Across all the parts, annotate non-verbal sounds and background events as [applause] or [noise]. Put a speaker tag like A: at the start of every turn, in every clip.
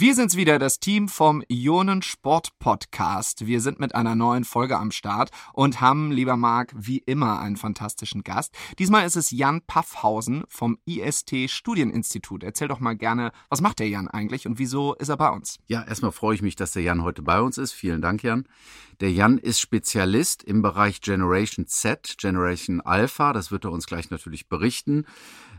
A: Wir sind's wieder, das Team vom Ionen Sport Podcast. Wir sind mit einer neuen Folge am Start und haben, lieber Marc, wie immer einen fantastischen Gast. Diesmal ist es Jan Paffhausen vom IST Studieninstitut. Erzähl doch mal gerne, was macht der Jan eigentlich und wieso ist er bei uns?
B: Ja, erstmal freue ich mich, dass der Jan heute bei uns ist. Vielen Dank, Jan. Der Jan ist Spezialist im Bereich Generation Z, Generation Alpha. Das wird er uns gleich natürlich berichten.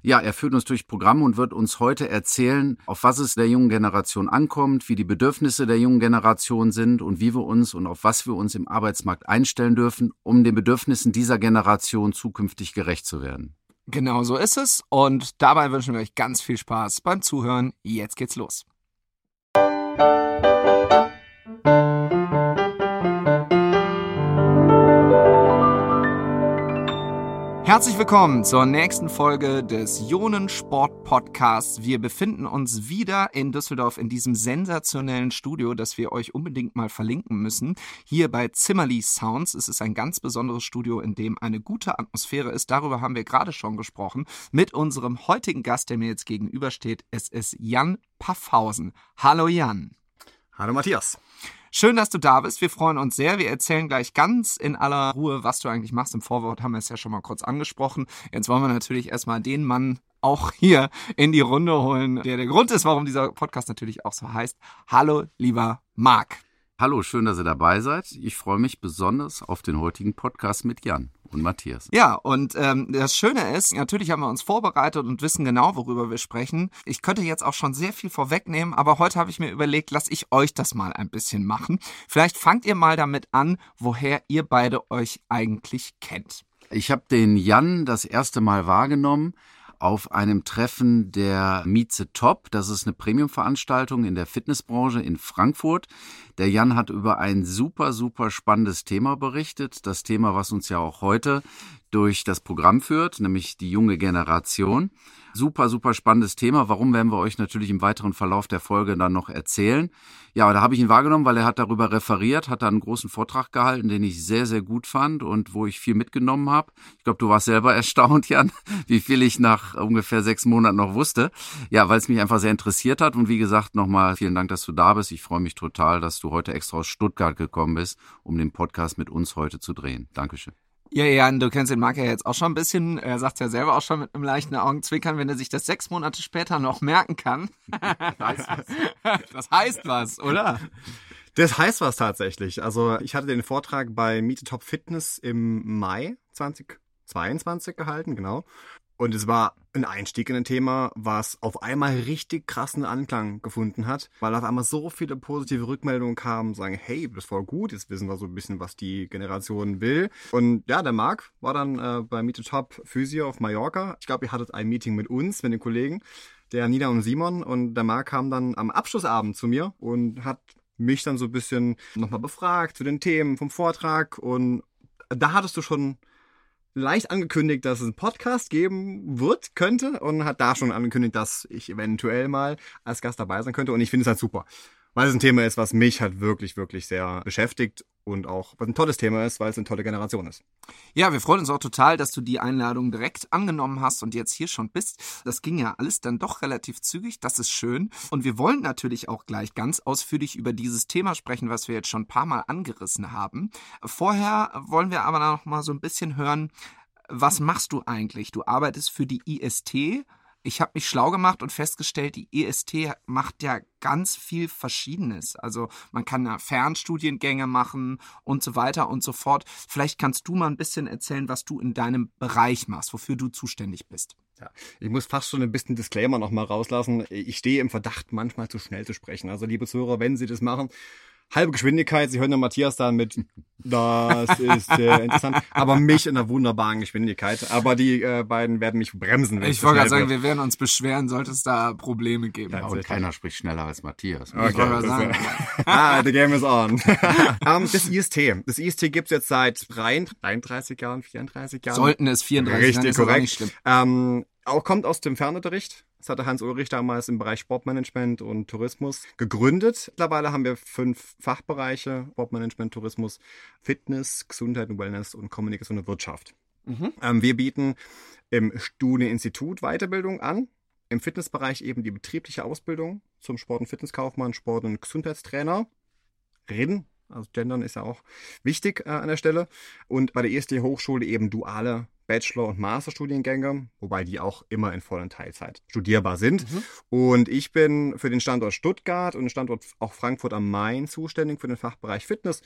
B: Ja, er führt uns durch Programme und wird uns heute erzählen, auf was es der jungen Generation ankommt, wie die Bedürfnisse der jungen Generation sind und wie wir uns und auf was wir uns im Arbeitsmarkt einstellen dürfen, um den Bedürfnissen dieser Generation zukünftig gerecht zu werden.
A: Genau so ist es und dabei wünschen wir euch ganz viel Spaß beim Zuhören. Jetzt geht's los. Herzlich willkommen zur nächsten Folge des Ionen Sport Podcasts. Wir befinden uns wieder in Düsseldorf in diesem sensationellen Studio, das wir euch unbedingt mal verlinken müssen. Hier bei Zimmerly Sounds. Es ist ein ganz besonderes Studio, in dem eine gute Atmosphäre ist. Darüber haben wir gerade schon gesprochen mit unserem heutigen Gast, der mir jetzt gegenübersteht. Es ist Jan Paffhausen. Hallo Jan.
C: Hallo Matthias.
A: Schön, dass du da bist. Wir freuen uns sehr. Wir erzählen gleich ganz in aller Ruhe, was du eigentlich machst. Im Vorwort haben wir es ja schon mal kurz angesprochen. Jetzt wollen wir natürlich erstmal den Mann auch hier in die Runde holen, der der Grund ist, warum dieser Podcast natürlich auch so heißt. Hallo, lieber Marc.
B: Hallo, schön, dass ihr dabei seid. Ich freue mich besonders auf den heutigen Podcast mit Jan und Matthias.
A: Ja, und ähm, das Schöne ist, natürlich haben wir uns vorbereitet und wissen genau, worüber wir sprechen. Ich könnte jetzt auch schon sehr viel vorwegnehmen, aber heute habe ich mir überlegt, lasse ich euch das mal ein bisschen machen. Vielleicht fangt ihr mal damit an, woher ihr beide euch eigentlich kennt.
B: Ich habe den Jan das erste Mal wahrgenommen auf einem Treffen der Mieze Top. Das ist eine Premium-Veranstaltung in der Fitnessbranche in Frankfurt. Der Jan hat über ein super, super spannendes Thema berichtet. Das Thema, was uns ja auch heute durch das Programm führt, nämlich die junge Generation. Super, super spannendes Thema. Warum werden wir euch natürlich im weiteren Verlauf der Folge dann noch erzählen. Ja, da habe ich ihn wahrgenommen, weil er hat darüber referiert, hat da einen großen Vortrag gehalten, den ich sehr, sehr gut fand und wo ich viel mitgenommen habe. Ich glaube, du warst selber [laughs] erstaunt, Jan, wie viel ich nach ungefähr sechs Monaten noch wusste. Ja, weil es mich einfach sehr interessiert hat. Und wie gesagt, nochmal vielen Dank, dass du da bist. Ich freue mich total, dass du heute extra aus Stuttgart gekommen bist, um den Podcast mit uns heute zu drehen. Dankeschön.
A: Ja, Jan, du kennst den Marc ja jetzt auch schon ein bisschen. Er sagt ja selber auch schon mit einem leichten Augenzwinkern, wenn er sich das sechs Monate später noch merken kann. [laughs] [laughs] das heißt was, oder?
C: Das heißt was tatsächlich. Also ich hatte den Vortrag bei Meet the Top Fitness im Mai 2022 gehalten, genau. Und es war ein Einstieg in ein Thema, was auf einmal richtig krassen Anklang gefunden hat, weil auf einmal so viele positive Rückmeldungen kamen, sagen, hey, das voll gut, jetzt wissen wir so ein bisschen, was die Generation will. Und ja, der Marc war dann äh, bei Meet the Top Physio auf Mallorca. Ich glaube, ihr hattet ein Meeting mit uns, mit den Kollegen, der Nina und Simon. Und der Marc kam dann am Abschlussabend zu mir und hat mich dann so ein bisschen nochmal befragt zu den Themen vom Vortrag. Und da hattest du schon leicht angekündigt, dass es einen Podcast geben wird, könnte und hat da schon angekündigt, dass ich eventuell mal als Gast dabei sein könnte und ich finde es halt super. Weil es ein Thema ist, was mich halt wirklich, wirklich sehr beschäftigt und auch was ein tolles Thema ist, weil es eine tolle Generation ist.
A: Ja, wir freuen uns auch total, dass du die Einladung direkt angenommen hast und jetzt hier schon bist. Das ging ja alles dann doch relativ zügig, das ist schön. Und wir wollen natürlich auch gleich ganz ausführlich über dieses Thema sprechen, was wir jetzt schon ein paar Mal angerissen haben. Vorher wollen wir aber noch mal so ein bisschen hören, was machst du eigentlich? Du arbeitest für die IST, ich habe mich schlau gemacht und festgestellt, die EST macht ja ganz viel Verschiedenes. Also man kann ja Fernstudiengänge machen und so weiter und so fort. Vielleicht kannst du mal ein bisschen erzählen, was du in deinem Bereich machst, wofür du zuständig bist.
C: Ja, ich muss fast schon ein bisschen Disclaimer nochmal rauslassen. Ich stehe im Verdacht, manchmal zu schnell zu sprechen. Also liebe Zuhörer, wenn Sie das machen, halbe Geschwindigkeit. Sie hören den Matthias dann mit, das ist sehr [laughs] interessant, aber mich in einer wunderbaren Geschwindigkeit. Aber die äh, beiden werden mich bremsen.
A: Wenn ich wollte gerade sagen, wir werden uns beschweren, sollte es da Probleme geben.
B: Ja, und keiner spricht schneller als Matthias.
C: Okay, ich wollte sagen. [laughs] ah, the game is on. um, [laughs] das IST. Das IST gibt's jetzt seit 33 Jahren, 34 Jahren.
A: Sollten es 34
C: Richtig, Richtig, korrekt. Ähm, auch kommt aus dem Fernunterricht. Das hatte Hans Ulrich damals im Bereich Sportmanagement und Tourismus gegründet. Mittlerweile haben wir fünf Fachbereiche: Sportmanagement, Tourismus, Fitness, Gesundheit und Wellness und Kommunikation und Wirtschaft. Mhm. Ähm, wir bieten im Studieninstitut Weiterbildung an im Fitnessbereich eben die betriebliche Ausbildung zum Sport- und Fitnesskaufmann, Sport- und Gesundheitstrainer. Reden, also Gendern ist ja auch wichtig äh, an der Stelle. Und bei der ESD Hochschule eben duale Bachelor- und Masterstudiengänge, wobei die auch immer in vollen Teilzeit studierbar sind. Mhm. Und ich bin für den Standort Stuttgart und den Standort auch Frankfurt am Main zuständig für den Fachbereich Fitness.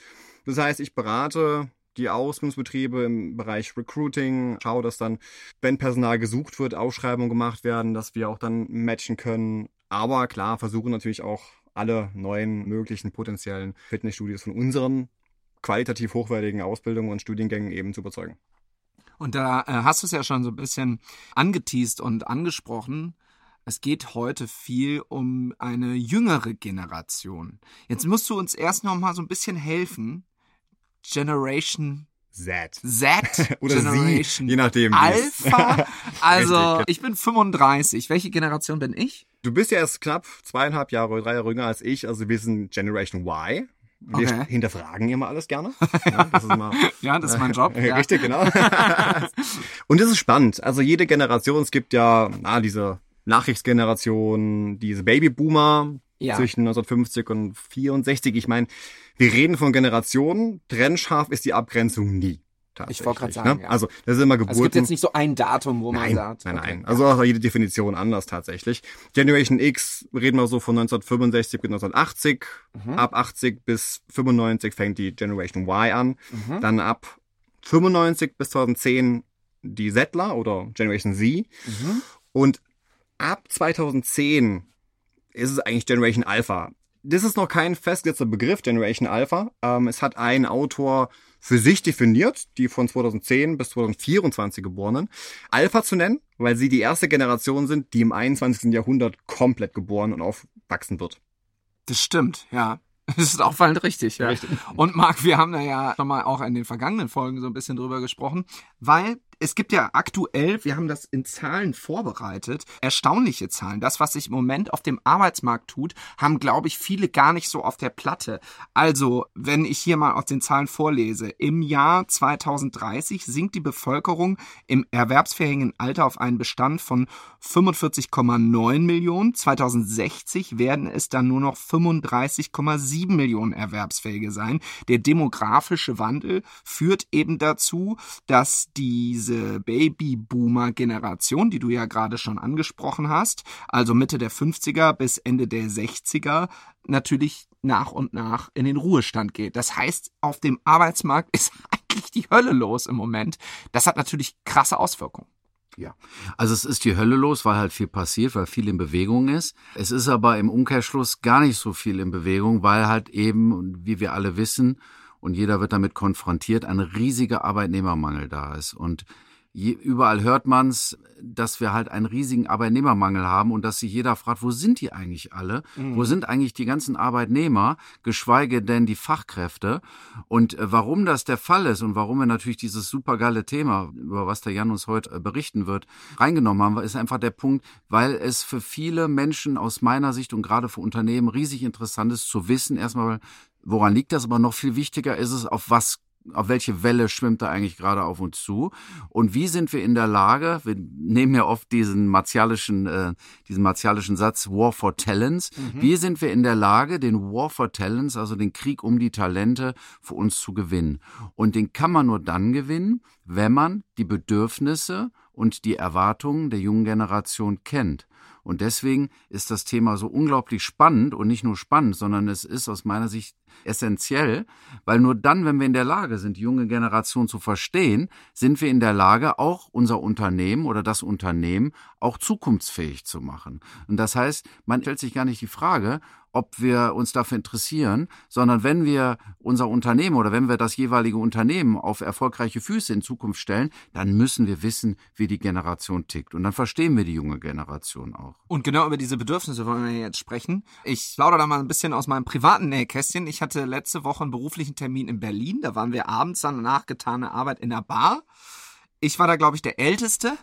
C: Das heißt, ich berate die Ausbildungsbetriebe im Bereich Recruiting, schaue, dass dann, wenn Personal gesucht wird, Ausschreibungen gemacht werden, dass wir auch dann matchen können. Aber klar, versuchen natürlich auch alle neuen möglichen potenziellen Fitnessstudios von unseren qualitativ hochwertigen Ausbildungen und Studiengängen eben zu überzeugen.
A: Und da äh, hast du es ja schon so ein bisschen angeteased und angesprochen. Es geht heute viel um eine jüngere Generation. Jetzt musst du uns erst noch mal so ein bisschen helfen. Generation
C: Z.
A: Z [laughs]
C: oder
A: Generation
C: Sie, je nachdem.
A: Alpha. [laughs] Also ich bin 35. Welche Generation bin ich?
C: Du bist ja erst knapp zweieinhalb Jahre, drei Jahre jünger als ich. Also wir sind Generation Y. Wir okay. hinterfragen immer alles gerne. [laughs]
A: Ja, das ist, mal, ja, das ist mein Job.
C: Ja. Richtig, genau. [laughs] Und das ist spannend. Also jede Generation, es gibt ja ah, diese Nachkriegsgeneration, diese Babyboomer ja. zwischen 1950 und 64. Ich meine, wir reden von Generationen. Trennscharf ist die Abgrenzung nie.
A: Ich wollte gerade sagen,
C: ne? ja. Also, das ist immer Geburten. Also es
A: gibt jetzt nicht so ein Datum, wo
C: nein,
A: man sagt.
C: Nein, nein, okay. Also auch jede Definition anders tatsächlich. Generation X reden wir so von 1965 bis 1980. Mhm. Ab 80 bis 95 fängt die Generation Y an. Mhm. Dann ab 95 bis 2010 die Settler oder Generation Z. Mhm. Und ab 2010 ist es eigentlich Generation Alpha. Das ist noch kein festgesetzter Begriff, Generation Alpha. Ähm, es hat ein Autor für sich definiert, die von 2010 bis 2024 geborenen, Alpha zu nennen, weil sie die erste Generation sind, die im 21. Jahrhundert komplett geboren und aufwachsen wird.
A: Das stimmt, ja. [laughs] Das ist auffallend richtig, ja. Richtig. Und Marc, wir haben da ja schon mal auch in den vergangenen Folgen so ein bisschen drüber gesprochen, weil es gibt ja aktuell, wir haben das in Zahlen vorbereitet, erstaunliche Zahlen. Das, was sich im Moment auf dem Arbeitsmarkt tut, haben, glaube ich, viele gar nicht so auf der Platte. Also, wenn ich hier mal aus den Zahlen vorlese, im Jahr 2030 sinkt die Bevölkerung im erwerbsfähigen Alter auf einen Bestand von 45,9 Millionen. 2060 werden es dann nur noch 35,7 Millionen Erwerbsfähige sein. Der demografische Wandel führt eben dazu, dass diese diese Babyboomer-Generation, die du ja gerade schon angesprochen hast, also Mitte der 50er bis Ende der 60er, natürlich nach und nach in den Ruhestand geht. Das heißt, auf dem Arbeitsmarkt ist [laughs] eigentlich die Hölle los im Moment. Das hat natürlich krasse Auswirkungen.
B: Ja, also es ist die Hölle los, weil halt viel passiert, weil viel in Bewegung ist. Es ist aber im Umkehrschluss gar nicht so viel in Bewegung, weil halt eben, wie wir alle wissen, und jeder wird damit konfrontiert, ein riesiger Arbeitnehmermangel da ist. Und je, überall hört man's, dass wir halt einen riesigen Arbeitnehmermangel haben und dass sich jeder fragt, wo sind die eigentlich alle? Mhm. Wo sind eigentlich die ganzen Arbeitnehmer, geschweige denn die Fachkräfte? Und äh, warum das der Fall ist und warum wir natürlich dieses supergeile Thema, über was der Jan uns heute äh, berichten wird, reingenommen haben, ist einfach der Punkt, weil es für viele Menschen aus meiner Sicht und gerade für Unternehmen riesig interessant ist zu wissen, erstmal, Woran liegt das? Aber noch viel wichtiger ist es, auf was auf welche Welle schwimmt da eigentlich gerade auf uns zu und wie sind wir in der Lage, wir nehmen ja oft diesen martialischen, äh, diesen martialischen Satz War for Talents, mhm. wie sind wir in der Lage, den War for Talents, also den Krieg um die Talente für uns zu gewinnen und den kann man nur dann gewinnen, wenn man die Bedürfnisse und die Erwartungen der jungen Generation kennt. Und deswegen ist das Thema so unglaublich spannend und nicht nur spannend, sondern es ist aus meiner Sicht essentiell, weil nur dann, wenn wir in der Lage sind, die junge Generation zu verstehen, sind wir in der Lage, auch unser Unternehmen oder das Unternehmen auch zukunftsfähig zu machen. Und das heißt, man stellt sich gar nicht die Frage, ob wir uns dafür interessieren, sondern wenn wir unser Unternehmen oder wenn wir das jeweilige Unternehmen auf erfolgreiche Füße in Zukunft stellen, dann müssen wir wissen, wie die Generation tickt. Und dann verstehen wir die junge Generation auch.
A: Und genau über diese Bedürfnisse wollen wir jetzt sprechen. Ich plaudere da mal ein bisschen aus meinem privaten Nähkästchen. Ich hatte letzte Woche einen beruflichen Termin in Berlin. Da waren wir abends dann nach getaner Arbeit in der Bar. Ich war da, glaube ich, der Älteste.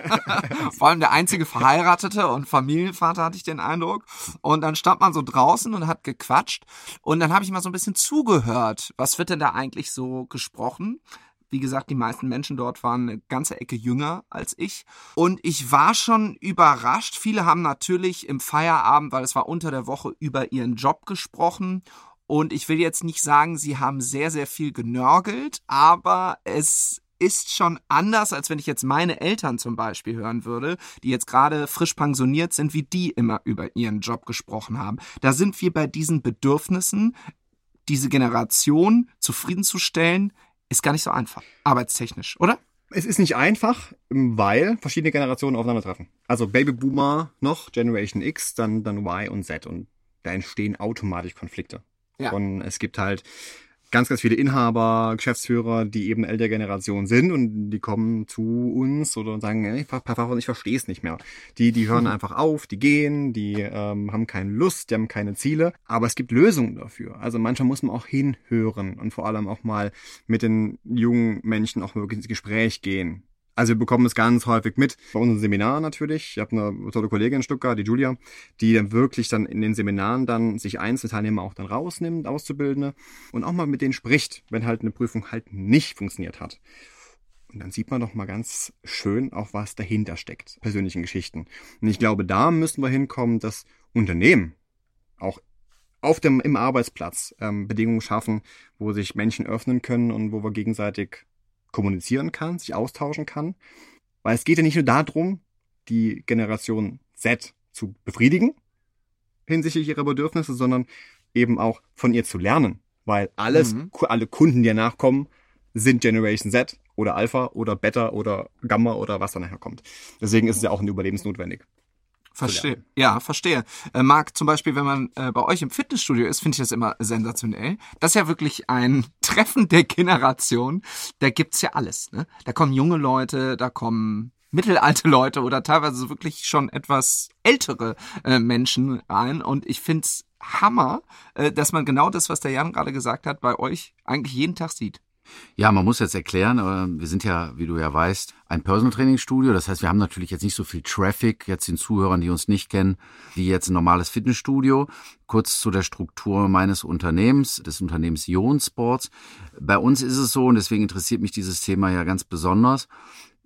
A: [laughs] Vor allem der einzige Verheiratete und Familienvater, hatte ich den Eindruck. Und dann stand man so draußen und hat gequatscht. Und dann habe ich mal so ein bisschen zugehört. Was wird denn da eigentlich so gesprochen? Wie gesagt, die meisten Menschen dort waren eine ganze Ecke jünger als ich. Und ich war schon überrascht. Viele haben natürlich im Feierabend, weil es war unter der Woche, über ihren Job gesprochen. Und ich will jetzt nicht sagen, sie haben sehr, sehr viel genörgelt, aber es ist schon anders, als wenn ich jetzt meine Eltern zum Beispiel hören würde, die jetzt gerade frisch pensioniert sind, wie die immer über ihren Job gesprochen haben. Da sind wir bei diesen Bedürfnissen, diese Generation zufriedenzustellen, ist gar nicht so einfach, arbeitstechnisch, oder?
C: Es ist nicht einfach, weil verschiedene Generationen aufeinandertreffen. Also Babyboomer noch, Generation X, dann, dann Y und Z. Und da entstehen automatisch Konflikte. Ja. Und es gibt halt ganz, ganz viele Inhaber, Geschäftsführer, die eben ältere Generation sind und die kommen zu uns oder sagen, Papa, ich verstehe es nicht mehr. Die, die hören mhm. einfach auf, die gehen, die ähm, haben keine Lust, die haben keine Ziele, aber es gibt Lösungen dafür. Also manchmal muss man auch hinhören und vor allem auch mal mit den jungen Menschen auch wirklich ins Gespräch gehen. Also wir bekommen es ganz häufig mit bei unseren Seminaren natürlich. Ich habe eine tolle Kollegin in Stuttgart, die Julia, die dann wirklich dann in den Seminaren dann sich Einzelteilnehmer auch dann rausnimmt, Auszubildende, und auch mal mit denen spricht, wenn halt eine Prüfung halt nicht funktioniert hat. Und dann sieht man doch mal ganz schön auch, was dahinter steckt, persönlichen Geschichten. Und ich glaube, da müssen wir hinkommen, dass Unternehmen auch auf dem, im Arbeitsplatz ähm, Bedingungen schaffen, wo sich Menschen öffnen können und wo wir gegenseitig kommunizieren kann, sich austauschen kann. Weil es geht ja nicht nur darum, die Generation Z zu befriedigen hinsichtlich ihrer Bedürfnisse, sondern eben auch von ihr zu lernen. Weil alles, mhm. alle Kunden, die danach kommen, sind Generation Z oder Alpha oder Beta oder Gamma oder was dann nachher kommt. Deswegen ist es ja auch überlebensnotwendig.
A: Verstehe. Ja, verstehe. Äh, Marc, zum Beispiel, wenn man äh, bei euch im Fitnessstudio ist, finde ich das immer sensationell. Das ist ja wirklich ein [laughs] Treffen der Generation. Da gibt's ja alles. Ne? Da kommen junge Leute, da kommen mittelalte Leute oder teilweise wirklich schon etwas ältere äh, Menschen rein. Und ich find's Hammer, äh, dass man genau das, was der Jan gerade gesagt hat, bei euch eigentlich jeden Tag sieht.
B: Ja, man muss jetzt erklären, äh, wir sind ja, wie du ja weißt, ein Personal Training Studio. Das heißt, wir haben natürlich jetzt nicht so viel Traffic, jetzt den Zuhörern, die uns nicht kennen, wie jetzt ein normales Fitnessstudio. Kurz zu der Struktur meines Unternehmens, des Unternehmens Ion Sports. Bei uns ist es so, und deswegen interessiert mich dieses Thema ja ganz besonders,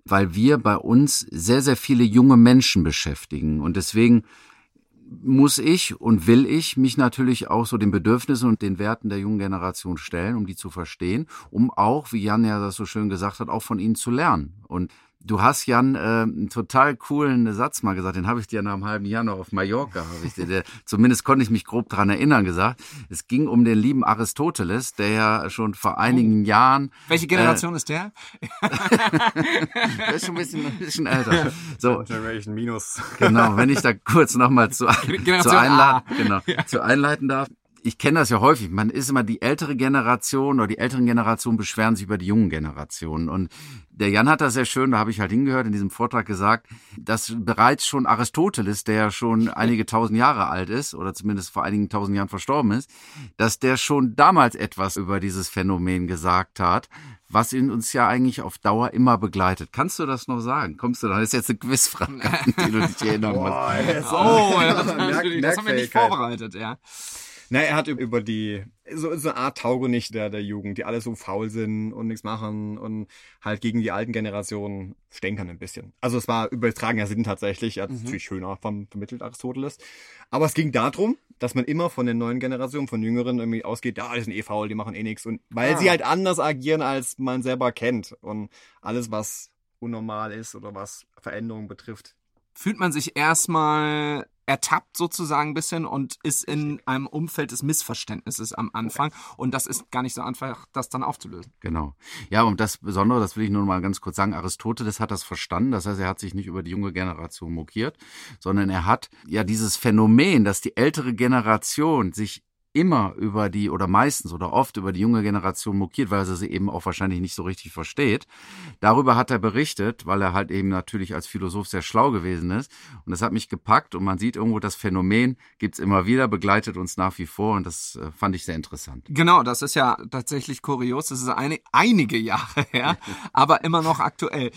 B: weil wir bei uns sehr, sehr viele junge Menschen beschäftigen. Und deswegen muss ich und will ich mich natürlich auch so den Bedürfnissen und den Werten der jungen Generation stellen, um die zu verstehen, um auch, wie Jan ja das so schön gesagt hat, auch von ihnen zu lernen. Und Du hast, Jan, äh, einen total coolen Satz mal gesagt, den habe ich dir nach einem halben Jahr noch auf Mallorca, habe ich dir, der, [laughs] zumindest konnte ich mich grob dran erinnern, gesagt. Es ging um den lieben Aristoteles, der ja schon vor einigen oh. Jahren...
A: Welche Generation äh, ist der? [laughs]
B: der ist schon ein bisschen, ein bisschen älter.
C: So, Generation Minus.
B: Genau, wenn ich da kurz nochmal zu, zu, einla genau, zu einleiten darf ich kenne das ja häufig. Man ist immer die ältere Generation oder die älteren Generationen beschweren sich über die jungen Generationen. Und der Jan hat das sehr schön, da habe ich halt hingehört, in diesem Vortrag gesagt, dass bereits schon Aristoteles, der ja schon [laughs] einige tausend Jahre alt ist oder zumindest vor einigen tausend Jahren verstorben ist, dass der schon damals etwas über dieses Phänomen gesagt hat, was in uns ja eigentlich auf Dauer immer begleitet. Kannst du das noch sagen? Kommst du da? Das ist jetzt eine Quizfrage, [laughs] die du dich erinnern musst.
A: Oh, das, [laughs] das haben wir nicht vorbereitet, ja.
C: Na, er hat über die, so, so eine Art Taugenicht der, der Jugend, die alle so faul sind und nichts machen und halt gegen die alten Generationen stänkern ein bisschen. Also es war übertragener Sinn tatsächlich, er hat mhm. natürlich schöner vom, vermittelt Aristoteles. Aber es ging darum, dass man immer von den neuen Generationen, von Jüngeren irgendwie ausgeht, ja, die sind eh faul, die machen eh nichts. Und weil ah. sie halt anders agieren, als man selber kennt. Und alles, was unnormal ist oder was Veränderungen betrifft,
A: fühlt man sich erstmal ertappt sozusagen ein bisschen und ist in einem Umfeld des Missverständnisses am Anfang. Und das ist gar nicht so einfach, das dann aufzulösen.
B: Genau. Ja, und das Besondere, das will ich nur mal ganz kurz sagen, Aristoteles hat das verstanden. Das heißt, er hat sich nicht über die junge Generation mokiert, sondern er hat ja dieses Phänomen, dass die ältere Generation sich immer über die oder meistens oder oft über die junge Generation mokiert, weil sie sie eben auch wahrscheinlich nicht so richtig versteht. Darüber hat er berichtet, weil er halt eben natürlich als Philosoph sehr schlau gewesen ist. Und das hat mich gepackt und man sieht irgendwo, das Phänomen gibt's immer wieder, begleitet uns nach wie vor und das äh, fand ich sehr interessant.
A: Genau, das ist ja tatsächlich kurios. Das ist eine, einige Jahre her, [laughs] aber immer noch aktuell.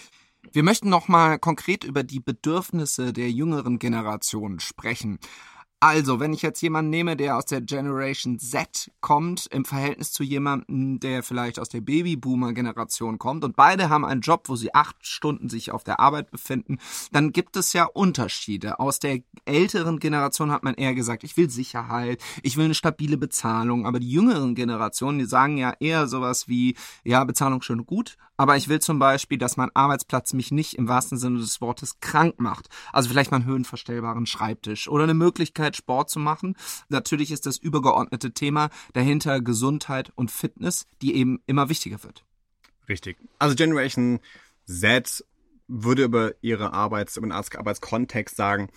A: Wir möchten noch mal konkret über die Bedürfnisse der jüngeren Generation sprechen. Also, wenn ich jetzt jemanden nehme, der aus der Generation Z kommt, im Verhältnis zu jemandem, der vielleicht aus der Babyboomer-Generation kommt und beide haben einen Job, wo sie acht Stunden sich auf der Arbeit befinden, dann gibt es ja Unterschiede. Aus der älteren Generation hat man eher gesagt, ich will Sicherheit, ich will eine stabile Bezahlung, aber die jüngeren Generationen, die sagen ja eher sowas wie, ja, Bezahlung schön gut, aber ich will zum Beispiel, dass mein Arbeitsplatz mich nicht im wahrsten Sinne des Wortes krank macht. Also vielleicht mal einen höhenverstellbaren Schreibtisch oder eine Möglichkeit, Sport zu machen. Natürlich ist das übergeordnete Thema dahinter Gesundheit und Fitness, die eben immer wichtiger wird.
C: Richtig. Also Generation Z würde über ihre Arbeits- und Arbeitskontext sagen,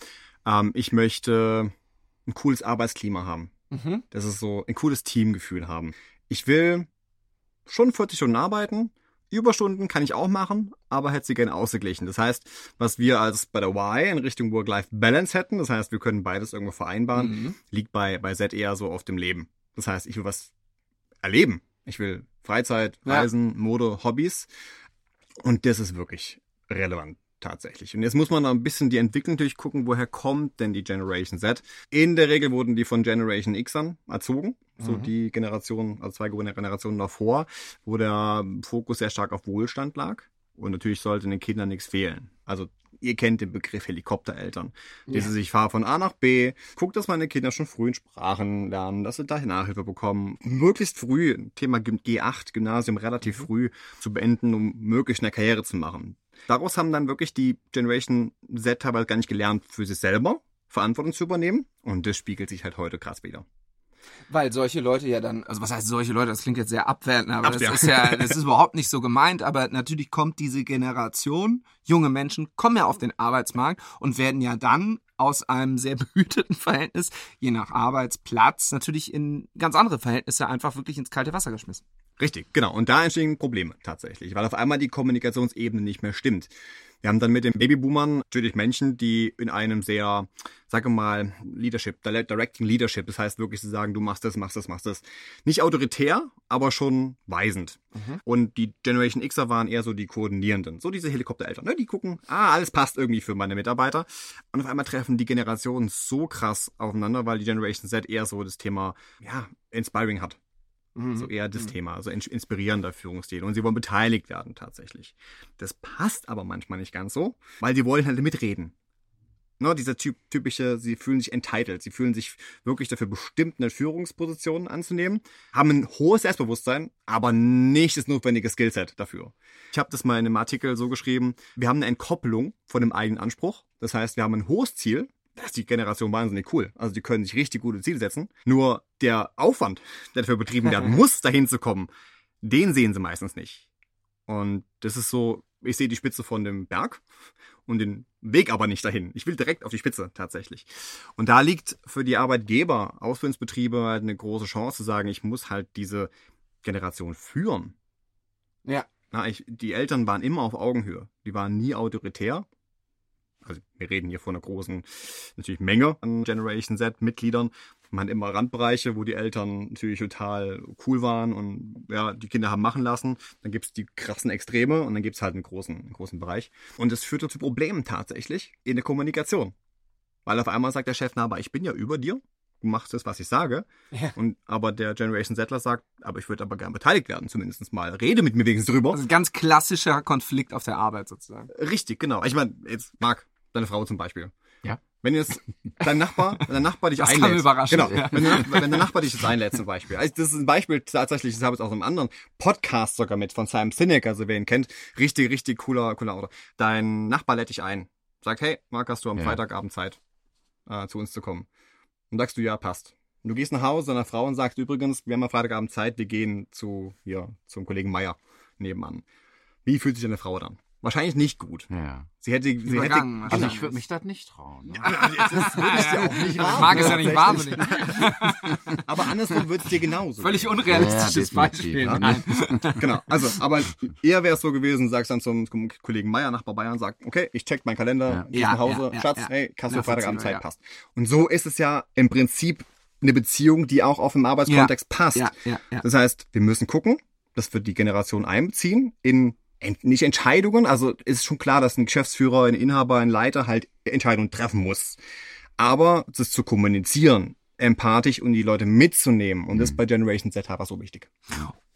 C: ähm, ich möchte ein cooles Arbeitsklima haben. Mhm. Das ist so ein cooles Teamgefühl haben. Ich will schon 40 Stunden arbeiten, Überstunden kann ich auch machen, aber hätte sie gerne ausgeglichen. Das heißt, was wir als bei der Y in Richtung Work-Life-Balance hätten, das heißt, wir können beides irgendwo vereinbaren, mhm. liegt bei, bei Z eher so auf dem Leben. Das heißt, ich will was erleben. Ich will Freizeit, Reisen, ja. Mode, Hobbys. Und das ist wirklich relevant tatsächlich. Und jetzt muss man ein bisschen die Entwicklung durchgucken, woher kommt denn die Generation Z? In der Regel wurden die von Generation Xern erzogen, so mhm. die Generation, also zwei Generationen davor, wo der Fokus sehr stark auf Wohlstand lag. Und natürlich sollte den Kindern nichts fehlen. Also ihr kennt den Begriff Helikoptereltern. Die ja. sich fahren von A nach B, guckt, dass meine Kinder schon früh in Sprachen lernen, dass sie da Nachhilfe bekommen. Möglichst früh, Thema G8, Gymnasium relativ mhm. früh zu beenden, um möglichst eine Karriere zu machen. Daraus haben dann wirklich die Generation Z teilweise gar nicht gelernt, für sich selber Verantwortung zu übernehmen. Und das spiegelt sich halt heute krass wieder.
A: Weil solche Leute ja dann, also was heißt solche Leute, das klingt jetzt sehr abwertend, aber Ach, das ja. ist ja, das ist überhaupt nicht so gemeint, aber natürlich kommt diese Generation, junge Menschen kommen ja auf den Arbeitsmarkt und werden ja dann aus einem sehr [laughs] behüteten Verhältnis, je nach Arbeitsplatz, natürlich in ganz andere Verhältnisse einfach wirklich ins kalte Wasser geschmissen.
C: Richtig, genau. Und da entstehen Probleme tatsächlich, weil auf einmal die Kommunikationsebene nicht mehr stimmt. Wir haben dann mit den Babyboomern natürlich Menschen, die in einem sehr, sage mal, Leadership, Directing Leadership, das heißt wirklich zu sagen, du machst das, machst das, machst das. Nicht autoritär, aber schon weisend. Mhm. Und die Generation Xer waren eher so die Koordinierenden. So diese Helikoptereltern, ne? die gucken, ah, alles passt irgendwie für meine Mitarbeiter. Und auf einmal treffen die Generationen so krass aufeinander, weil die Generation Z eher so das Thema, ja, Inspiring hat. Mhm. So eher das mhm. Thema, also inspirierender Führungsstil. Und sie wollen beteiligt werden tatsächlich. Das passt aber manchmal nicht ganz so, weil sie wollen halt mitreden. Ne, dieser typ, typische, sie fühlen sich entitled, sie fühlen sich wirklich dafür bestimmt, eine Führungsposition anzunehmen, haben ein hohes Selbstbewusstsein, aber nicht das notwendige Skillset dafür. Ich habe das mal in einem Artikel so geschrieben, wir haben eine Entkopplung von dem eigenen Anspruch. Das heißt, wir haben ein hohes Ziel, das ist die Generation wahnsinnig cool. Also die können sich richtig gute Ziele setzen. Nur der Aufwand, der dafür betrieben werden [laughs] muss, dahin zu kommen, den sehen sie meistens nicht. Und das ist so, ich sehe die Spitze von dem Berg und den Weg aber nicht dahin. Ich will direkt auf die Spitze tatsächlich. Und da liegt für die Arbeitgeber, Ausbildungsbetriebe halt eine große Chance zu sagen, ich muss halt diese Generation führen. Ja. Na, ich, die Eltern waren immer auf Augenhöhe. Die waren nie autoritär also wir reden hier von einer großen, natürlich Menge an Generation Z-Mitgliedern. Man hat immer Randbereiche, wo die Eltern natürlich total cool waren und ja, die Kinder haben machen lassen. Dann gibt's die krassen Extreme und dann gibt's halt einen großen, einen großen Bereich. Und es führte zu Problemen tatsächlich in der Kommunikation. Weil auf einmal sagt der Chef, na, aber ich bin ja über dir. Du machst das, was ich sage. Ja. Und aber der Generation Settler sagt, aber ich würde aber gern beteiligt werden, zumindest mal. Rede mit mir wenigstens drüber.
A: Also ganz klassischer Konflikt auf der Arbeit sozusagen.
C: Richtig, genau. Ich meine, jetzt Marc, deine Frau zum Beispiel. Ja. Wenn jetzt [laughs] dein Nachbar, wenn dein Nachbar dich das einlädt. Kann überraschen. Genau. Ja. Wenn, der, wenn der Nachbar dich jetzt einlädt zum Beispiel. Also das ist ein Beispiel tatsächlich, das habe ich auch in einem anderen Podcast sogar mit von Simon Sinek, also wer ihn kennt. Richtig, richtig cooler, cooler Autor. Dein Nachbar lädt dich ein. Sagt, hey, Marc, hast du am ja. Freitagabend Zeit, äh, zu uns zu kommen? Und sagst du, ja, passt. Und du gehst nach Hause deiner Frau und sagst, übrigens, wir haben am Freitagabend Zeit, wir gehen zu, hier, zum Kollegen Meier nebenan. Wie fühlt sich deine Frau dann? Wahrscheinlich nicht gut. Ja. Sie hätte, sie hätte,
B: also ich würde mich das nicht trauen. Ne? Ja, das
C: würde ich dir auch nicht raten. Ich mag es ja nicht wahnsinnig. [laughs] aber andersrum würde es dir genauso.
A: Völlig unrealistisches ja, Beispiel. Ja. [laughs]
C: genau. Also, aber eher wäre es so gewesen, sagst dann zum Kollegen Meier, Nachbar Bayern, sagt, okay, ich check meinen Kalender, ja. nach Hause, Schatz, hey, kannst du Freitagabend Zeit, passt. Und so ist es ja im Prinzip eine Beziehung, die auch auf dem Arbeitskontext passt. Das heißt, wir müssen gucken, dass wir die Generation einbeziehen in nicht Entscheidungen, also ist schon klar, dass ein Geschäftsführer, ein Inhaber, ein Leiter halt Entscheidungen treffen muss. Aber das zu kommunizieren, empathisch und die Leute mitzunehmen. Und das ist bei Generation Z einfach so wichtig.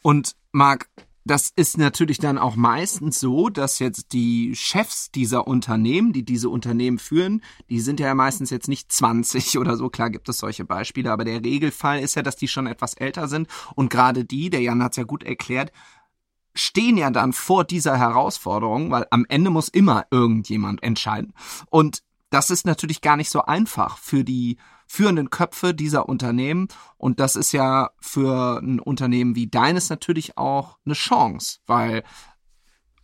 A: Und Marc, das ist natürlich dann auch meistens so, dass jetzt die Chefs dieser Unternehmen, die diese Unternehmen führen, die sind ja meistens jetzt nicht 20 [laughs] oder so. Klar gibt es solche Beispiele, aber der Regelfall ist ja, dass die schon etwas älter sind. Und gerade die, der Jan hat es ja gut erklärt, stehen ja dann vor dieser Herausforderung, weil am Ende muss immer irgendjemand entscheiden. Und das ist natürlich gar nicht so einfach für die führenden Köpfe dieser Unternehmen. Und das ist ja für ein Unternehmen wie deines natürlich auch eine Chance, weil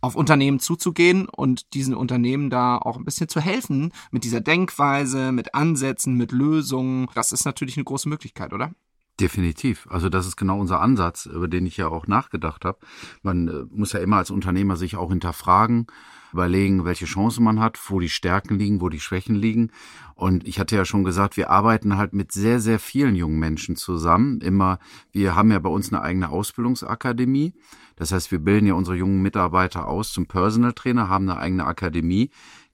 A: auf Unternehmen zuzugehen und diesen Unternehmen da auch ein bisschen zu helfen mit dieser Denkweise, mit Ansätzen, mit Lösungen, das ist natürlich eine große Möglichkeit, oder?
B: Definitiv. Also das ist genau unser Ansatz, über den ich ja auch nachgedacht habe. Man äh, muss ja immer als Unternehmer sich auch hinterfragen, überlegen, welche Chancen man hat, wo die Stärken liegen, wo die Schwächen liegen. Und ich hatte ja schon gesagt, wir arbeiten halt mit sehr, sehr vielen jungen Menschen zusammen. Immer, wir haben ja bei uns eine eigene Ausbildungsakademie. Das heißt, wir bilden ja unsere jungen Mitarbeiter aus zum Personal Trainer, haben eine eigene Akademie,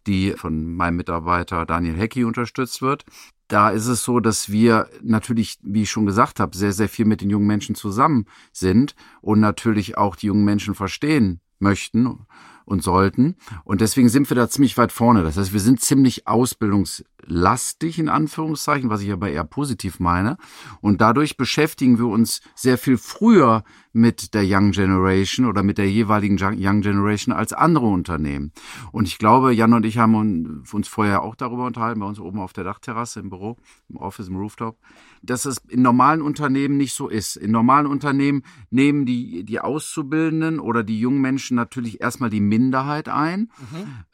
B: die von meinem Mitarbeiter Daniel Hecki unterstützt wird da ist es so, dass wir natürlich, wie ich schon gesagt habe, sehr, sehr viel mit den jungen Menschen zusammen sind und natürlich auch die jungen Menschen verstehen möchten und sollten. Und deswegen sind wir da ziemlich weit vorne. Das heißt, wir sind ziemlich ausbildungslastig in Anführungszeichen, was ich aber eher positiv meine. Und dadurch beschäftigen wir uns sehr viel früher mit der Young Generation oder mit der jeweiligen Young Generation als andere Unternehmen. Und ich glaube, Jan und ich haben uns vorher auch darüber unterhalten, bei uns oben auf der Dachterrasse im Büro, im Office, im Rooftop, dass es in normalen Unternehmen nicht so ist. In normalen Unternehmen nehmen die, die Auszubildenden oder die jungen Menschen natürlich erstmal die Minderheit ein.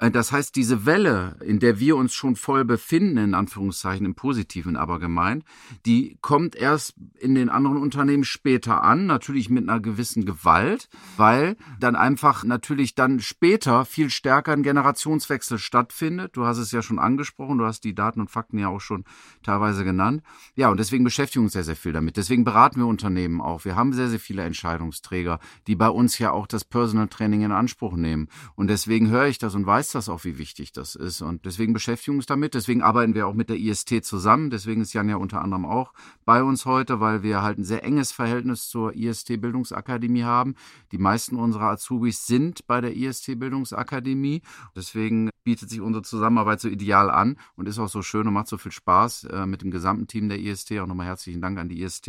B: Mhm. Das heißt, diese Welle, in der wir uns schon voll befinden, in Anführungszeichen im Positiven aber gemeint, die kommt erst in den anderen Unternehmen später an, natürlich mit einer gewissen Gewalt, weil dann einfach natürlich dann später viel stärker ein Generationswechsel stattfindet. Du hast es ja schon angesprochen, du hast die Daten und Fakten ja auch schon teilweise genannt. Ja, und deswegen beschäftigen wir uns sehr, sehr viel damit. Deswegen beraten wir Unternehmen auch. Wir haben sehr, sehr viele Entscheidungsträger, die bei uns ja auch das Personal Training in Anspruch nehmen. Und deswegen höre ich das und weiß das auch, wie wichtig das ist. Und deswegen beschäftigen wir uns damit. Deswegen arbeiten wir auch mit der IST zusammen. Deswegen ist Jan ja unter anderem auch bei uns heute, weil wir halt ein sehr enges Verhältnis zur IST-Bildung Bildungsakademie haben. Die meisten unserer Azubis sind bei der IST Bildungsakademie. Deswegen bietet sich unsere Zusammenarbeit so ideal an und ist auch so schön und macht so viel Spaß äh, mit dem gesamten Team der IST. Auch nochmal herzlichen Dank an die IST,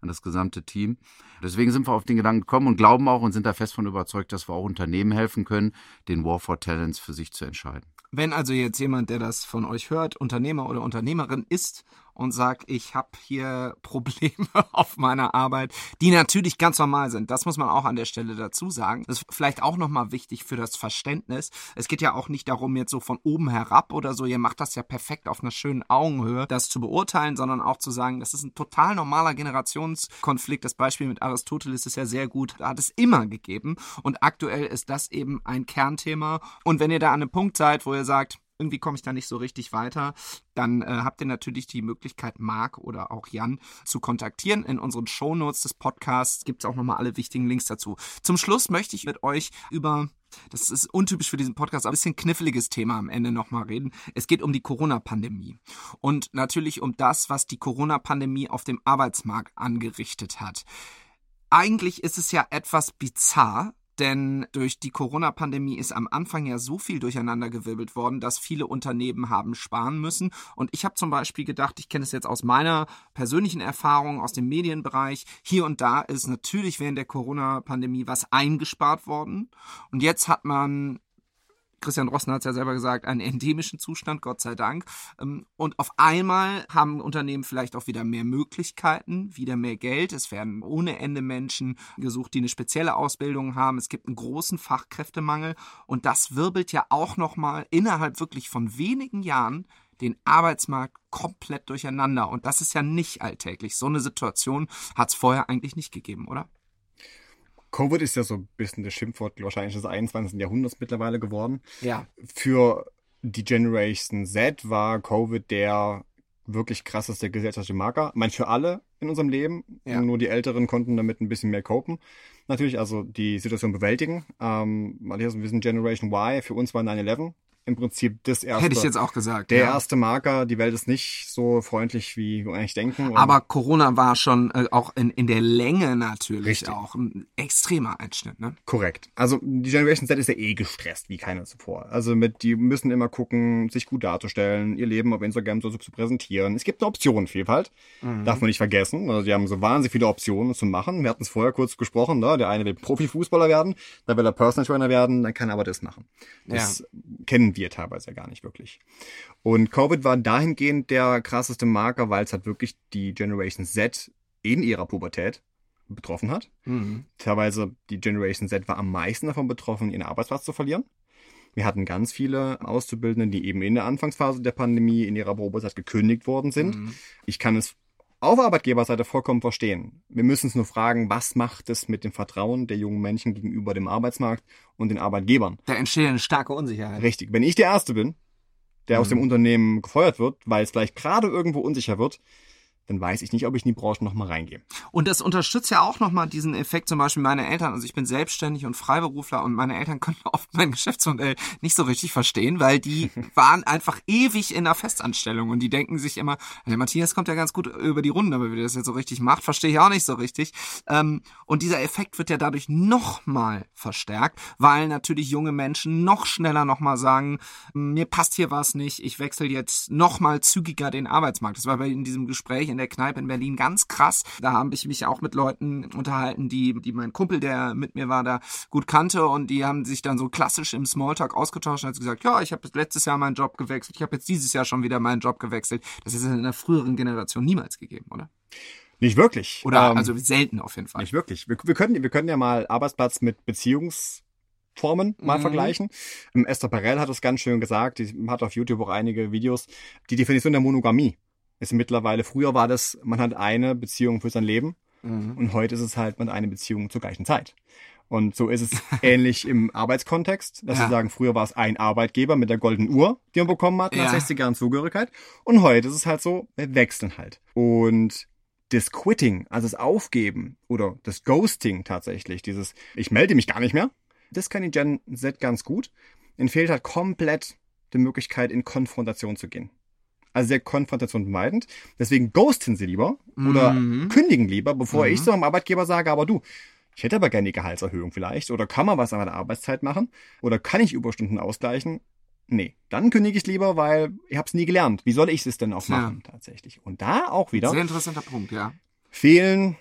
B: an das gesamte Team. Deswegen sind wir auf den Gedanken gekommen und glauben auch und sind da fest von überzeugt, dass wir auch Unternehmen helfen können, den War for Talents für sich zu entscheiden.
A: Wenn also jetzt jemand, der das von euch hört, Unternehmer oder Unternehmerin ist und sagt, ich habe hier [laughs] Probleme auf meiner Arbeit, die natürlich ganz normal sind. Das muss man auch an der Stelle dazu sagen. Das ist vielleicht auch nochmal wichtig für das Verständnis. Es geht ja auch nicht darum, jetzt so von oben herab oder so, ihr macht das ja perfekt auf einer schönen Augenhöhe, das zu beurteilen, sondern auch zu sagen, das ist ein total normaler Generationskonflikt. Das Beispiel mit Aristoteles ist ja sehr gut. Da hat es immer gegeben. Und aktuell ist das eben ein Kernthema. Und wenn ihr da an einem Punkt seid, wo ihr sagt, irgendwie komme ich da nicht so richtig weiter, dann äh, habt ihr natürlich die Möglichkeit, Marc oder auch Jan zu kontaktieren. In unseren Shownotes des Podcasts gibt es auch nochmal alle wichtigen Links dazu. Zum Schluss möchte ich mit euch über das ist untypisch für diesen Podcast, aber ein bisschen kniffliges Thema am Ende nochmal reden. Es geht um die Corona-Pandemie und natürlich um das, was die Corona-Pandemie auf dem Arbeitsmarkt angerichtet hat. Eigentlich ist es ja etwas bizarr, denn durch die Corona-Pandemie ist am Anfang ja so viel durcheinandergewirbelt worden, dass viele Unternehmen haben sparen müssen. Und ich habe zum Beispiel gedacht, ich kenne es jetzt aus meiner persönlichen Erfahrung aus dem Medienbereich, hier und da ist natürlich während der Corona-Pandemie was eingespart worden. Und jetzt hat man Christian Rossner hat es ja selber gesagt, einen endemischen Zustand, Gott sei Dank. Ähm, und auf einmal haben Unternehmen vielleicht auch wieder mehr Möglichkeiten, wieder mehr Geld. Es werden ohne Ende Menschen gesucht, die eine spezielle Ausbildung haben. Es gibt einen großen Fachkräftemangel. Und das wirbelt ja auch nochmal innerhalb wirklich von wenigen Jahren den Arbeitsmarkt komplett durcheinander. Und das ist ja nicht alltäglich. So eine Situation hat es vorher eigentlich nicht gegeben, oder?
C: Covid ist ja so ein bisschen das Schimpfwort wahrscheinlich des 21. Jahrhunderts mittlerweile geworden.
A: Ja.
C: Für die Generation Z war Covid der wirklich krasseste gesellschaftliche Marker. Manch für alle in unserem Leben. Ja. Nur die Älteren konnten damit ein bisschen mehr copen. Natürlich, also die Situation bewältigen. Ähm, ein bisschen Generation Y. Für uns war 9-11 im Prinzip das erste.
A: Hätte ich jetzt auch gesagt.
C: Der
A: ja.
C: erste Marker, die Welt ist nicht so freundlich, wie wir eigentlich denken.
A: Aber Corona war schon äh, auch in, in der Länge natürlich
C: Richtig.
A: auch ein extremer Einschnitt, ne?
C: Korrekt. Also die Generation Z ist ja eh gestresst wie keiner zuvor. Also mit die müssen immer gucken, sich gut darzustellen, ihr Leben auf Instagram so zu präsentieren. Es gibt eine Optionenvielfalt, darf man nicht vergessen. Also die haben so wahnsinnig viele Optionen zu machen. Wir hatten es vorher kurz gesprochen, ne? der eine will Profifußballer werden, dann will er Personal Trainer werden, dann kann er aber das machen. Das kennen wir teilweise ja gar nicht wirklich. Und Covid war dahingehend der krasseste Marker, weil es halt wirklich die Generation Z in ihrer Pubertät betroffen hat.
A: Mhm.
C: Teilweise die Generation Z war am meisten davon betroffen, ihren Arbeitsplatz zu verlieren. Wir hatten ganz viele Auszubildende, die eben in der Anfangsphase der Pandemie in ihrer Probezeit gekündigt worden sind.
A: Mhm.
C: Ich kann es auf Arbeitgeberseite vollkommen verstehen. Wir müssen uns nur fragen, was macht es mit dem Vertrauen der jungen Menschen gegenüber dem Arbeitsmarkt und den Arbeitgebern?
A: Da entsteht eine starke Unsicherheit.
C: Richtig. Wenn ich der Erste bin, der aus
A: Mhm.
C: dem Unternehmen gefeuert wird, weil es vielleicht gerade irgendwo unsicher wird, dann weiß ich nicht, ob ich in die Branche nochmal reingehe.
A: Und das unterstützt ja auch nochmal diesen Effekt, zum Beispiel meine Eltern, also ich bin selbstständig und Freiberufler und meine Eltern können [laughs] oft mein Geschäftsmodell nicht so richtig verstehen, weil die [laughs] waren einfach ewig in einer Festanstellung und die denken sich immer, der Matthias kommt ja ganz gut über die Runden, aber wie der das jetzt so richtig macht, verstehe ich auch nicht so richtig. Ähm, Und dieser Effekt wird ja dadurch nochmal verstärkt, weil natürlich junge Menschen noch schneller nochmal sagen, mir passt hier was nicht, ich wechsle jetzt nochmal zügiger den Arbeitsmarkt. Das war bei in diesem Gespräch in der Kneipe in Berlin ganz krass. Da habe ich mich auch mit Leuten unterhalten, die, die mein Kumpel, der mit mir war, da gut kannte und die haben sich dann so klassisch im Smalltalk ausgetauscht und hat gesagt, ja, ich habe letztes Jahr meinen Job gewechselt, ich habe jetzt dieses Jahr schon wieder meinen Job gewechselt. Das ist in der früheren Generation niemals gegeben, oder?
C: Nicht wirklich.
A: Oder
C: Ähm,
A: also selten auf jeden Fall.
C: Nicht wirklich. Wir, wir, können, wir können ja mal Arbeitsplatz mit Beziehungsformen mal
A: Mhm.
C: vergleichen. Ähm, Esther Perel hat es ganz schön gesagt, die hat auf YouTube auch einige Videos. Die Definition der Monogamie ist mittlerweile, früher war das, man hat eine Beziehung für sein Leben
A: Mhm.
C: und heute ist es halt, man hat eine Beziehung zur gleichen Zeit. Und so ist es [laughs] ähnlich im Arbeitskontext, dass
A: Ja.
C: sie sagen, früher war es ein Arbeitgeber mit der goldenen Uhr, die man bekommen hat nach
A: Ja.
C: 60 Jahren Zugehörigkeit. Und heute ist es halt so, wir wechseln halt. Und das Quitting, also das Aufgeben oder das Ghosting tatsächlich, dieses ich melde mich gar nicht mehr, das kann die Gen Z ganz gut. Ihnen fehlt halt komplett die Möglichkeit, in Konfrontation zu gehen. Also sehr konfrontationsmeidend. Deswegen ghosten sie lieber oder
A: Mhm.
C: kündigen lieber, bevor
A: Mhm.
C: ich so am Arbeitgeber sage, aber du, ich hätte aber gerne die Gehaltserhöhung vielleicht oder kann man was an meiner Arbeitszeit machen oder kann ich Überstunden ausgleichen? Nee, dann kündige ich lieber, weil ich habe es nie gelernt. Wie soll ich es denn auch
A: Tja.
C: machen tatsächlich? Und da auch wieder
A: Sehr interessanter Punkt, ja.
C: fehlen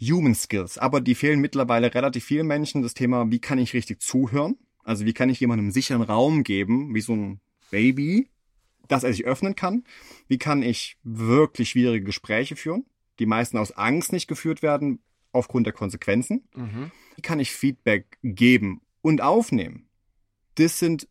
C: Human Skills, aber die fehlen mittlerweile relativ vielen Menschen. Das Thema, wie kann ich richtig zuhören? Also wie kann ich jemandem einen sicheren Raum geben, wie so ein Baby, dass er sich öffnen kann? Wie kann ich wirklich schwierige Gespräche führen, die meisten aus Angst nicht geführt werden aufgrund der Konsequenzen?
A: Mhm.
C: Wie kann ich Feedback geben und aufnehmen? Das sind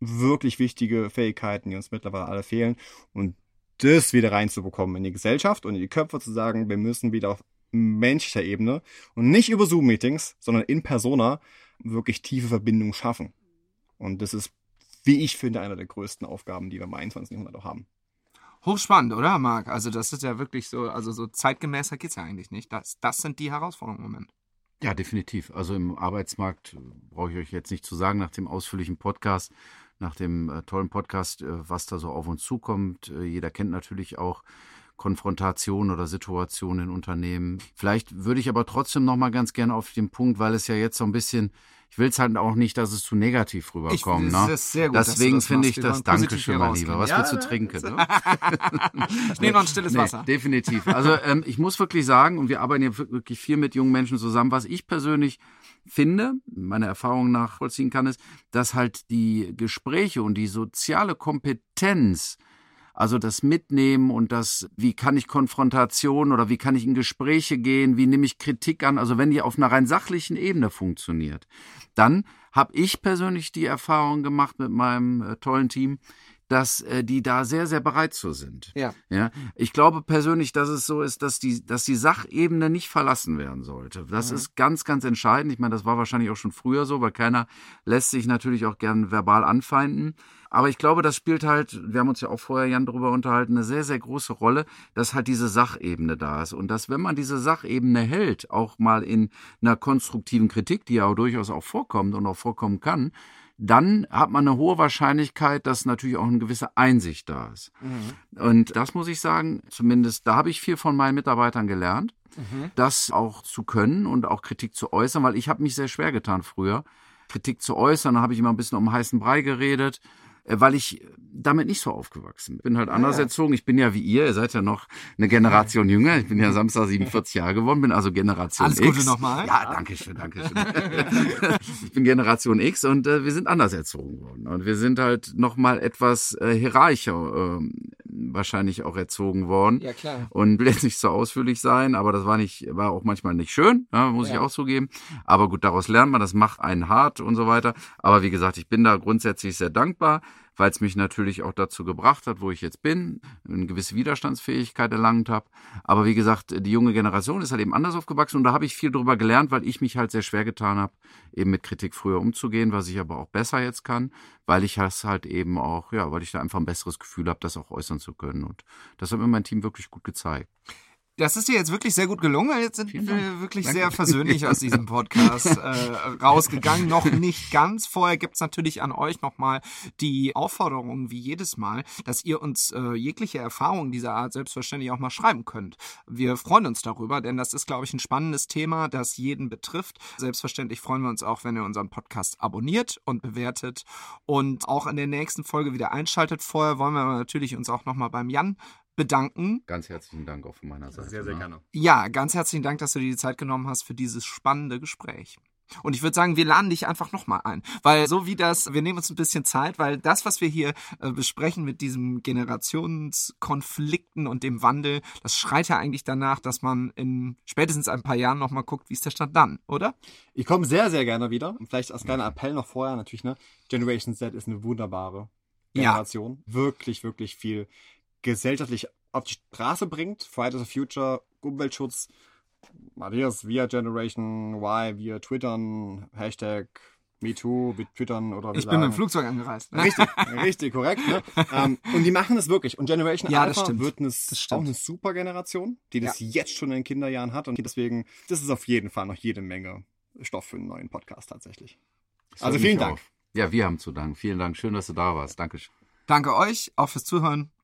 C: wirklich wichtige Fähigkeiten, die uns mittlerweile alle fehlen. Und das wieder reinzubekommen in die Gesellschaft und in die Köpfe zu sagen, wir müssen wieder auf menschlicher Ebene und nicht über Zoom-Meetings, sondern in Persona wirklich tiefe Verbindungen schaffen. Und das ist, wie ich finde, eine der größten Aufgaben, die wir im 21. Jahrhundert auch haben.
A: Hochspannend, oder, Marc? Also das ist ja wirklich so, also so zeitgemäßer geht's ja eigentlich nicht. Das, das sind die Herausforderungen im Moment.
B: Ja, definitiv. Also im Arbeitsmarkt äh, brauche ich euch jetzt nicht zu sagen, nach dem ausführlichen Podcast, nach dem äh, tollen Podcast, äh, was da so auf uns zukommt. Äh, jeder kennt natürlich auch Konfrontationen oder Situationen in Unternehmen. Vielleicht würde ich aber trotzdem noch mal ganz gerne auf den Punkt, weil es ja jetzt so ein bisschen, ich will es halt auch nicht, dass es zu negativ rüberkommt.
A: Ich-
B: ne?
A: das ist sehr gut,
B: Deswegen finde ich das Dankeschön, mein. Lieber. Was
A: Ja,
B: willst du trinken? Ne? [laughs]
A: Ich nehme noch ein stilles [laughs]
B: Nee,
A: Wasser.
B: definitiv. Also ähm, ich muss wirklich sagen, und wir arbeiten ja wirklich viel mit jungen Menschen zusammen, was ich persönlich finde, meiner Erfahrung nach vollziehen kann, ist, dass halt die Gespräche und die soziale Kompetenz, also das Mitnehmen und das, wie kann ich Konfrontation oder wie kann ich in Gespräche gehen, wie nehme ich Kritik an, also wenn die auf einer rein sachlichen Ebene funktioniert, dann habe ich persönlich die Erfahrung gemacht mit meinem äh, tollen Team, dass äh, die da sehr, sehr bereit zu sind.
A: Ja.
B: Ja, ich glaube persönlich, dass es so ist, dass die, dass die Sachebene nicht verlassen werden sollte. Das
A: Mhm.
B: ist ganz, ganz entscheidend. Ich meine, das war wahrscheinlich auch schon früher so, weil keiner lässt sich natürlich auch gern verbal anfeinden. Aber ich glaube, das spielt halt, wir haben uns ja auch vorher, Jan, darüber unterhalten, eine sehr, sehr große Rolle, dass halt diese Sachebene da ist. Und dass, wenn man diese Sachebene hält, auch mal in einer konstruktiven Kritik, die ja auch durchaus auch vorkommt und auch vorkommen kann, dann hat man eine hohe Wahrscheinlichkeit, dass natürlich auch eine gewisse Einsicht da ist. Mhm. Und das muss ich sagen, zumindest da habe ich viel von meinen Mitarbeitern gelernt, mhm. das auch zu können und auch Kritik zu äußern, weil ich habe mich sehr schwer getan früher. Kritik zu äußern, da habe ich immer ein bisschen um heißen Brei geredet äh, weil ich damit nicht so aufgewachsen bin. Bin halt anders ja. erzogen. Ich bin ja wie ihr, ihr seid ja noch eine Generation jünger. Ich bin ja Samstag 47 Jahre geworden, bin also Generation
A: Alles
B: X.
A: Alles Gute nochmal.
B: Ja, danke schön, danke schön. [laughs] ich bin Generation X und äh, wir sind anders erzogen worden. Und wir sind halt nochmal etwas äh, hierarchischer äh, wahrscheinlich auch erzogen worden.
A: Ja, klar.
B: Und will jetzt nicht so ausführlich sein, aber das war nicht, war auch manchmal nicht schön, ja, muss ja. ich auch zugeben. Aber gut, daraus lernt man, das macht einen hart und so weiter. Aber wie gesagt, ich bin da grundsätzlich sehr dankbar weil es mich natürlich auch dazu gebracht hat, wo ich jetzt bin, eine gewisse Widerstandsfähigkeit erlangt habe. Aber wie gesagt, die junge Generation ist halt eben anders aufgewachsen und da habe ich viel drüber gelernt, weil ich mich halt sehr schwer getan habe, eben mit Kritik früher umzugehen, was ich aber auch besser jetzt kann, weil ich das halt eben auch, ja, weil ich da einfach ein besseres Gefühl habe, das auch äußern zu können. Und das hat mir mein Team wirklich gut gezeigt.
A: Das ist dir jetzt wirklich sehr gut gelungen, jetzt sind wir wirklich Danke. sehr versöhnlich aus diesem Podcast [laughs] äh, rausgegangen. Noch nicht ganz. Vorher gibt's natürlich an euch nochmal die Aufforderung, wie jedes Mal, dass ihr uns äh, jegliche Erfahrungen dieser Art selbstverständlich auch mal schreiben könnt. Wir freuen uns darüber, denn das ist, glaube ich, ein spannendes Thema, das jeden betrifft. Selbstverständlich freuen wir uns auch, wenn ihr unseren Podcast abonniert und bewertet und auch in der nächsten Folge wieder einschaltet. Vorher wollen wir natürlich uns auch nochmal beim Jan bedanken.
B: Ganz herzlichen Dank auch von meiner Seite.
C: Sehr, sehr ne? gerne.
A: Ja, ganz herzlichen Dank, dass du dir die Zeit genommen hast für dieses spannende Gespräch. Und ich würde sagen, wir laden dich einfach nochmal ein. Weil so wie das, wir nehmen uns ein bisschen Zeit, weil das, was wir hier äh, besprechen mit diesem Generationskonflikten und dem Wandel, das schreit ja eigentlich danach, dass man in spätestens ein paar Jahren nochmal guckt, wie ist der Stand dann, oder?
C: Ich komme sehr, sehr gerne wieder. Und vielleicht als kleiner Appell noch vorher natürlich, ne? Generation Z ist eine wunderbare Generation. Ja. Wirklich, wirklich viel gesellschaftlich auf die Straße bringt. Fridays for Future, Umweltschutz, Matthias, wir Generation Y, wir twittern, Hashtag MeToo, wir twittern oder wir
A: Ich sagen, bin mit dem Flugzeug angereist.
C: Ne? Richtig, richtig, korrekt. Ne? um, [laughs] und die machen das wirklich. Und Generation
A: ja,
C: Alpha
A: wird
C: eine, auch eine super Generation, die das ja. jetzt schon in den Kinderjahren hat. Und deswegen, das ist auf jeden Fall noch jede Menge Stoff für einen neuen Podcast tatsächlich. Das also vielen Dank.
B: Auf. Ja, wir haben zu danken. Vielen Dank. Schön, dass du da warst. Dankeschön.
A: Danke euch, auch fürs Zuhören